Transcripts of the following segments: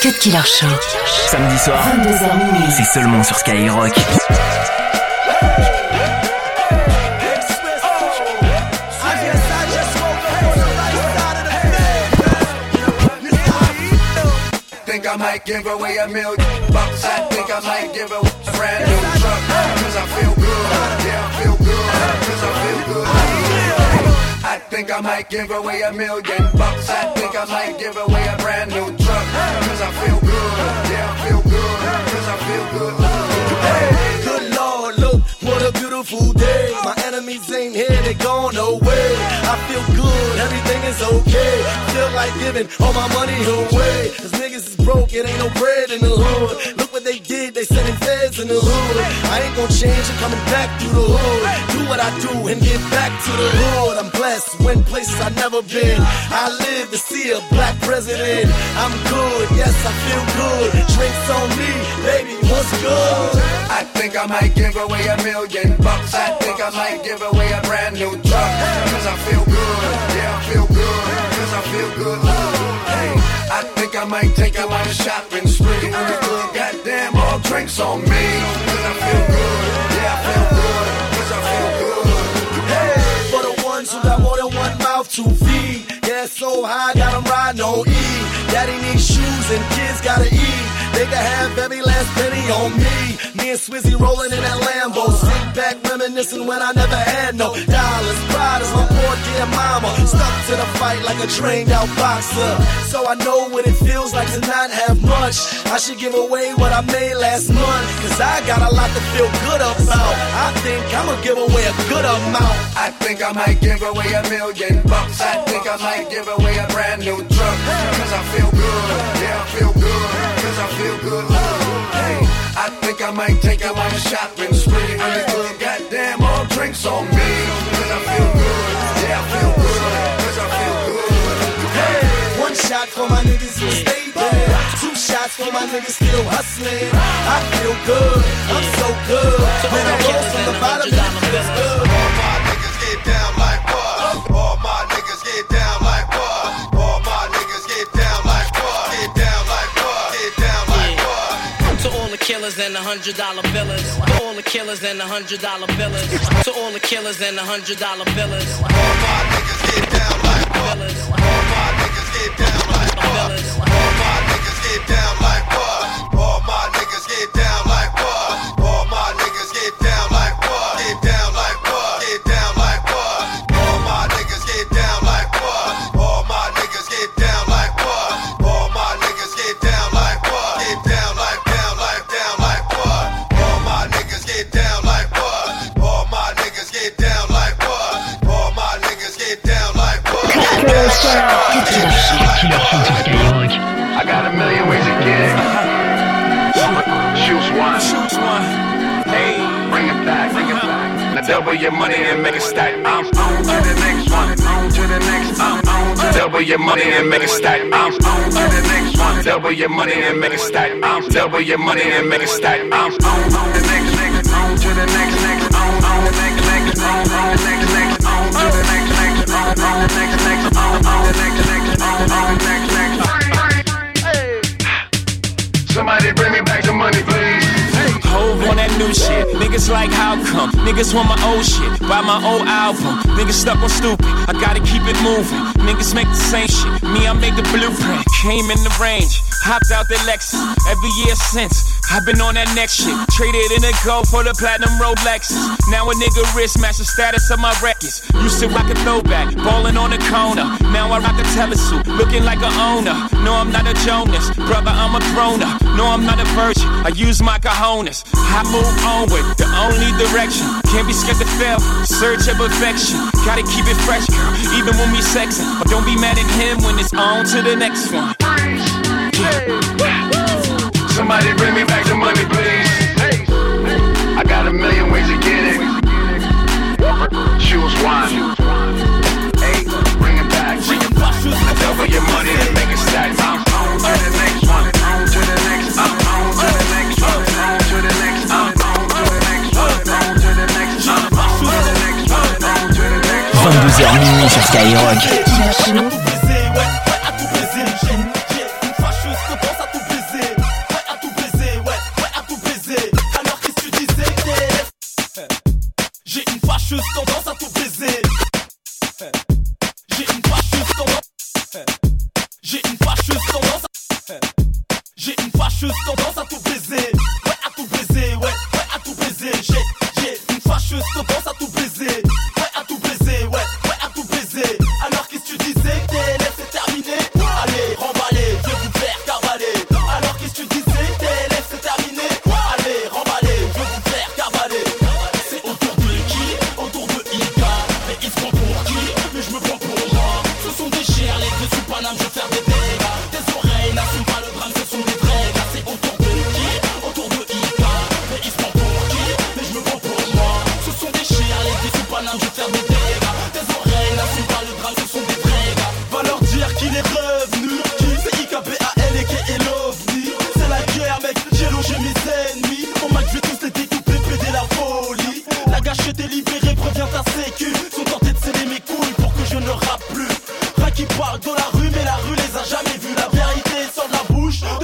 Cut Killer Show. Samedi soir, 22h minuit. c'est seulement sur Skyrock. think I might give away a million bucks. I think I might give away a brand new truck. Cause I feel good. Yeah, I feel good. Cause I feel good. I might give away a million bucks. I think I might give away a brand new truck. Cause I feel good. Yeah, I feel good. Cause I feel good. Good Lord, look, what a beautiful day. My enemies ain't here, they gone away. I feel good, everything is okay. Feel like giving all my money away. Cause niggas is broke, it ain't no bread in the hood. Look what they did, they sending feds in the hood. I ain't gonna change, I'm coming back through the hood. Do what I do and get back to the hood. I'm blessed, went places i never been. I live to see a black president. I'm good, yes, I feel good. Drinks on me, baby, what's good? I think I might give away a million bucks. I think I might give away a brand new truck. Cause I feel good. Yeah, I feel good. Cause I feel good. Hey, I think I might take a shopping spree. Good. Goddamn, all drinks on me. Cause I feel good. Yeah, I feel good. Yeah, so high, got them riding on E. Daddy needs shoes and kids gotta eat. They can have every last penny on me. Me and Swizzy rolling in that Lambo. Sit back reminiscing when I never had no dollars. Pride is my poor dear mama. Stuck to the fight like a trained out boxer. So I know what it feels like to not have much. I should give away what I made last month. Cause I got a lot to feel good about. I think I'ma give away a good amount. I think I might give away a million bucks. I think I might give away a brand new truck. Cause I feel good. Yeah, I feel good. Cause I feel good. Hey, I think I might take on a shopping spree. Really good. Goddamn, all drinks on me. Cause I feel good. Yeah, I feel good. Cause I feel good. Hey, one shot for my niggas who stay there. Two shots for my niggas still hustling. I feel good. I'm so good. Hundred dollar billers. To all the killers and the hundred dollar billers. To all the killers and the hundred dollar billers. All my niggas get down like? Billers. All my niggas get down like? Billers. Bring it back. Double your money and make it stack. I'm on to the next one. On to the next. I'm on to double your money and make it stack. I'm on to the next one. Double your money and make it stack. I'm double your money and make it stack. I'm on to the next. next. On to the next. Next. On on the next. Next. On on the next. Next. On to the next. Next. On on the next. Next. On on the next. Next. On on the next. Next. Somebody bring me back the money, please. New shit. Niggas like how come? Niggas want my old shit. Buy my old album. Niggas stuck on stupid. I gotta keep it moving. Niggas make the same shit. Me, I make the blueprint. Came in the range. Hopped out the Lexus. Every year since. I've been on that next shit. Traded in a go for the platinum Rolexes. Now a nigga wrist match the status of my records. Used to rock a throwback, ballin' on the corner. Now I rock a telesuit, looking like a owner. No, I'm not a Jonas, brother, I'm a grown up. No, I'm not a virgin. I use my cojones. I move onward, the only direction. Can't be scared to fail. Search of perfection. Gotta keep it fresh, girl, even when we sexin'. But don't be mad at him when it's on to the next one. Somebody bring me back the money, please. I got a million ways to get it. Choose one. Hey, bring it back. Double your money and make it stack. I'm on to the next one. On to the next. I'm on to the next one. On to the next. I'm on to the next one. On to the next. I'm on to the next one. On to the next. 22h minuit sur Skyrock. juste tendance à tout baiser. Ouais, à tout baiser, ouais, ouais, à tout baiser. J'ai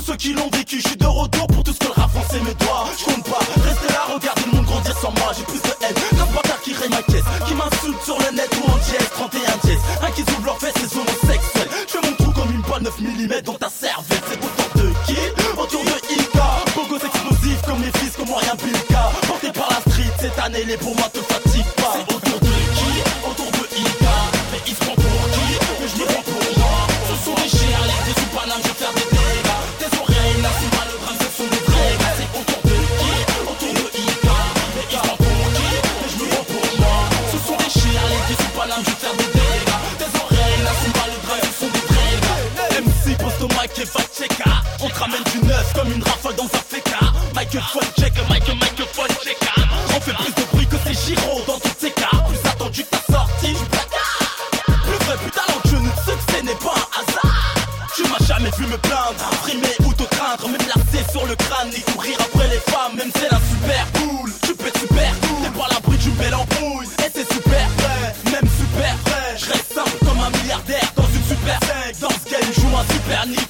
qui l'ont vécu, je suis de retour pour tout ce que le rap français me doit. Je compte pas, rester là, regarder le monde grandir sans moi. J'ai plus de haine, bâtard qui raye ma caisse, qui m'insulte sur le net ou en jazz, 31 jazz. Un qui s'ouvre leur fesses, c'est homosexuel. Je fais mon trou comme une balle 9 mm dans ta cervelle. C'est autour de qui Autour de Ika. Bogos explosifs comme les fils, comme rien Bilka. Porté par la street, cette année, les pour moi te fatigue M'as jamais vu me plaindre, frimer ou te craindre, me placer sur le crâne et courir après les femmes, même c'est un super cool. Tu peux super cool, t'es pas l'abri d'une belle embrouille, et c'est super vrai, même super vrai. Je reste simple comme un milliardaire dans une super scène. Dans ce game, joue un super niveau,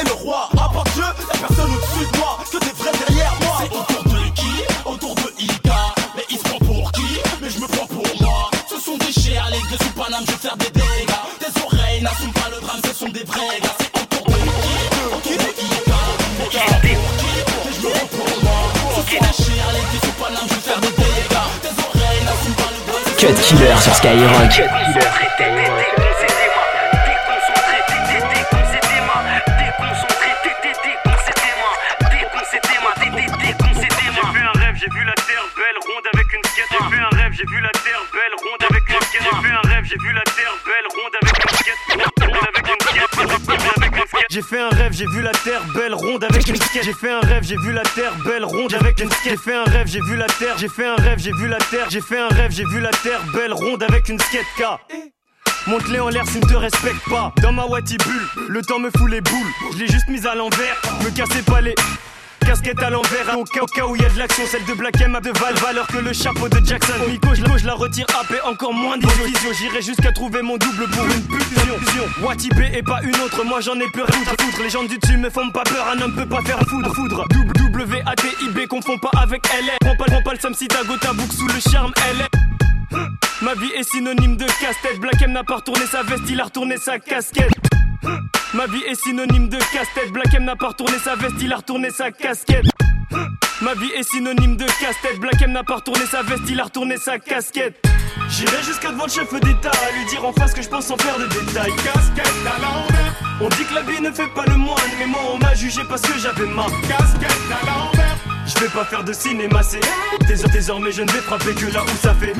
et le roi. À part Dieu, y'a personne au-dessus de moi. Que des vrais derrière moi. C'est autour de qui? Autour de Ika. Mais il se prend pour qui? Mais je me prends pour moi. Ce sont des chiens, les gars sous Paname, je vais faire des dégâts. Tes oreilles n'assument pas le drame, ce sont des vrais gars. C'est autour de qui? Autour de Ika. Mais il se prend pour qui? Mais je me prends pour moi. Ce sont des chiens, les gars sous Paname, je vais faire des dégâts. Tes oreilles n'assument pas le drame. Cut sont des Killer sur Skyrock. J'ai vu la terre belle ronde avec une skate. J'ai fait un rêve, j'ai vu la terre belle ronde avec une skate. J'ai fait un rêve, j'ai vu la terre. J'ai fait un rêve, j'ai vu la terre. J'ai fait un rêve, j'ai vu la terre belle ronde avec une skate K. Monte-les en l'air s'ils ne te respectent pas. Dans ma Wati bulle, le temps me fout les boules. Je l'ai juste mise à l'envers, me cassez pas les. Casquette à l'envers, au cas, au cas où y a de l'action, celle de Black M a de Valve, alors que le chapeau de Jackson. Miko, je, la- je la retire AP, encore moins d'illusion. J'irai jusqu'à trouver mon double pour une pulsion. Wati B et pas une autre, moi j'en ai plus rien à foutre. Les gens du dessus me font pas peur, un homme peut pas faire foudre. Foudre, W A T I B, confond pas avec LR. Prends pas, prends pas le Sam si ta sous le charme LR. Ma vie est synonyme de casse-tête. Black M n'a pas retourné sa veste, il a retourné sa casquette. Ma vie est synonyme de casse-tête. Black M n'a pas retourné sa veste, il a retourné sa casquette. Ma vie est synonyme de casse-tête. Black M n'a pas retourné sa veste, il a retourné sa casquette. J'irai jusqu'à devant le chef d'État à lui dire en face que je pense sans faire de détails. Casquette à l'envers. On dit que la vie ne fait pas le moine, mais moi on m'a jugé parce que j'avais ma casquette à l'envers. Je vais pas faire de cinéma, c'est Désor- désormais je ne vais frapper que là où ça fait.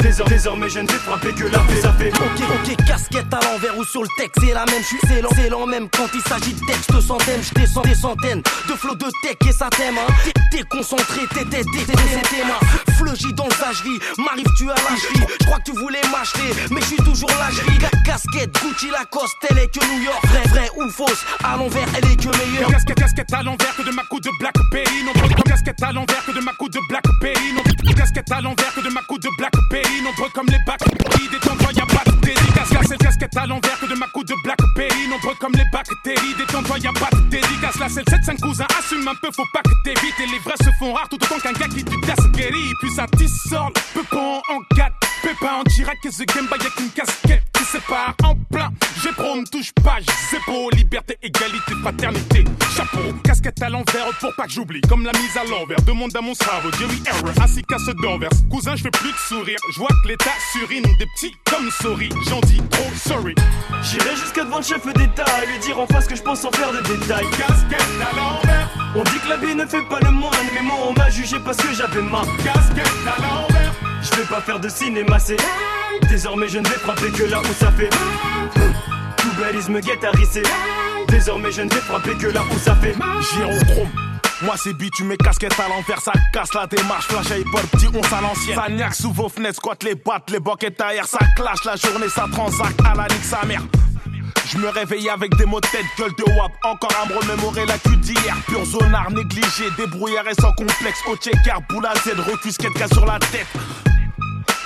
Désor- Désormais je ne vais frapper que là où ça fait. Ok, ok, casquette à l'envers ou sur le texte, c'est la même, je suis lent, lent même quand il s'agit de texte centaines, je descends des centaines de flots de tech et ça t'aime. T'es- concentré, t'es t'es t'es t'es ma Fleugy dans le sagerie, m'arrive tu à lâcherie, je crois que tu voulais m'acheter, mais je suis toujours lâcherie. Ca- Casquette, Gucci Lacoste, elle est que New York, vrai, vrai ou fausse, à l'envers, elle est que meilleure. Casquette, casquette à l'envers que de ma coupe de Blackberry. Non, comme casquette à l'envers que de ma coupe de Blackberry. Non, casquette à l'envers que de ma coupe de Blackberry. Nombreux comme les bacs. Des temps, y'a pas de dédicace. Casquette, casquette à l'envers que de ma coupe de Blackberry. Non, nombreux comme les bactéries. Détends-toi, y a pas de dédicace. La selle 7 5 cousins, assume un peu, faut pas que t'évites. Et les vrais se font rares tout autant qu'un gars qui du casse guéri. Puis ça peu con en 4. Pépin en direct et The Game Boy avec une casquette qui sépare en plein. J'ai pro, me touche pas, c'est beau. Liberté, égalité, fraternité. Chapeau, casquette à l'envers pour pas que j'oublie. Comme la mise à l'envers, demande à mon cerveau. Jerry Error, ainsi qu'à ce d'envers. Cousin, je fais plus de sourire. Je vois que l'état surine des petits comme souris. J'en dis trop sorry. J'irai jusqu'à devant le chef d'État et lui dire en face que je pense sans faire de détails. Casquette à l'envers, On dit que la vie ne fait pas le moine, mais moi on m'a jugé parce que j'avais ma. casquette à l'envers. Je vais pas faire de cinéma, c'est. Désormais je ne vais frapper que là où ça fait. Tout bellisme guettarisé. Désormais je ne vais frapper que là où ça fait. Gyrochrome. Moi c'est beat, tu mets casquette à l'envers, ça casse la démarche, flash à hip-hop, petit on à l'ancienne. Ça sous vos fenêtres, squatte les battes, les boquettes air, ça clash la journée, ça transacte à la nique sa mère. Je me réveille avec des mots de tête, gueule de wap, encore à me remémorer la cul d'hier. Pur zonard, négligé, débrouillard et sans complexe, au checker, boule à Z, recus, cas sur la tête.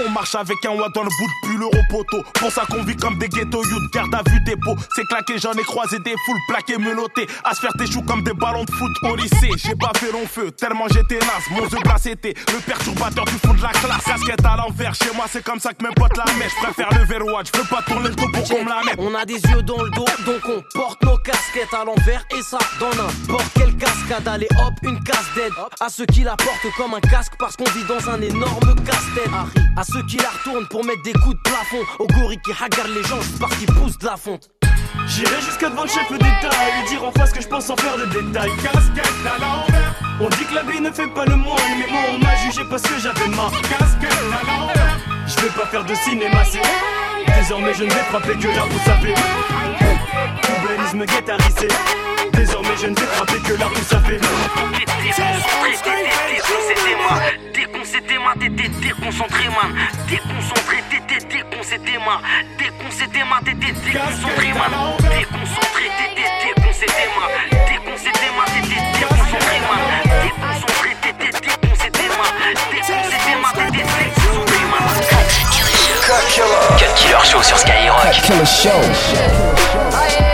On marche avec un watt dans le bout de pull euro poteau. Pour ça qu'on vit comme des ghetto youth, garde à vue dépôt. C'est claqué, j'en ai croisé des foules plaquées, menottées. À se faire tes choux comme des ballons de foot au lycée. J'ai pas fait long feu, tellement j'étais naze. Mon jeu glace était le perturbateur du fond de la classe. Casquette à l'envers, chez moi c'est comme ça que mes potes la. Je préfère le verrouage, je veux pas tourner le dos pour qu'on me la mette. On a des yeux dans le dos, donc on porte nos casquettes à l'envers et ça dans n'importe quelle cascade. Allez hop, une casse d'aide à ceux qui la portent comme un casque parce qu'on vit dans un énorme casse-tête. Ceux qui la retournent pour mettre des coups de plafond. Au gorille qui hagarde les gens juste parce qu'ils poussent de la fonte. J'irai jusqu'à devant le chef d'État et lui dire en face que je pense sans faire de détails. Casquette à l'envers, On dit que la vie ne fait pas le moine, mais moi on m'a jugé parce que j'avais ma. casquette à l'envers. Je vais pas faire de cinéma, c'est. Désormais je ne vais frapper que là où ça fait. Tout bellisme guettarisé. Désormais je ne vais frapper que là où ça fait. Déconcentré, t'étais déconcentré, man. Déconcentré, t'étais déconcentré, man. Déconcentré, man. T'étais déconcentré, man. Déconcentré, t'étais déconcentré, man. Déconcentré, man. T'étais déconcentré, man. Déconcentré, t'étais déconcentré, man. Déconcentré, man. T'étais déconcentré, man. Cut Killer Show sur Skyrock. Cut Killer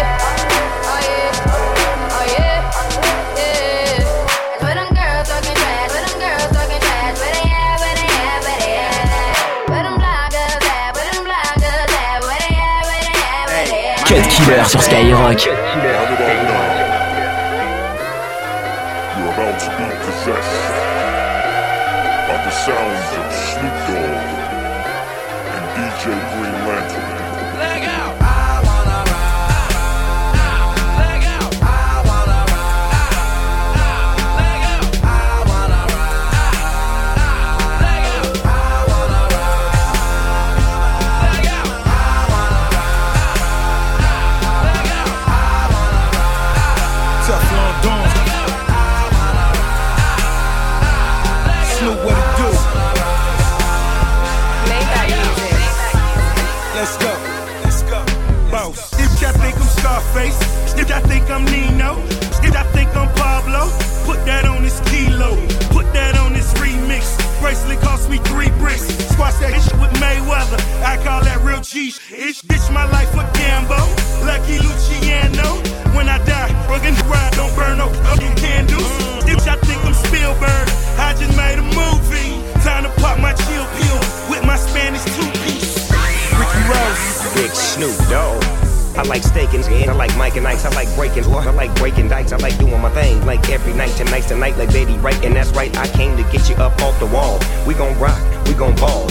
sur Skyrock. You're about to be possessed by the sounds of Snoop Dogg and DJ Green Lantern. Teflon Snoop, what it do? Let's go. Let's go. Boss. If y'all think I'm Scarface, if y'all think I'm Nino, if y'all think I'm Pablo, put that on this kilo, put that on this remix. Bracelet cost me three bricks. Squash that shit with Mayweather. I call that real cheese. It's ditch my life for Gambo. Lucky Luciano. When I die, fucking ride, don't burn no fucking candles. If y'all think I'm Spielberg, Snoop Dogg. I like staking, and I like Mike and Ike's. I like breaking, I like breaking dikes. I like doing my thing, like every night. Tonight's the night, like Betty Right, and that's right. I came to get you up off the wall. We gon' rock, we gon' ball.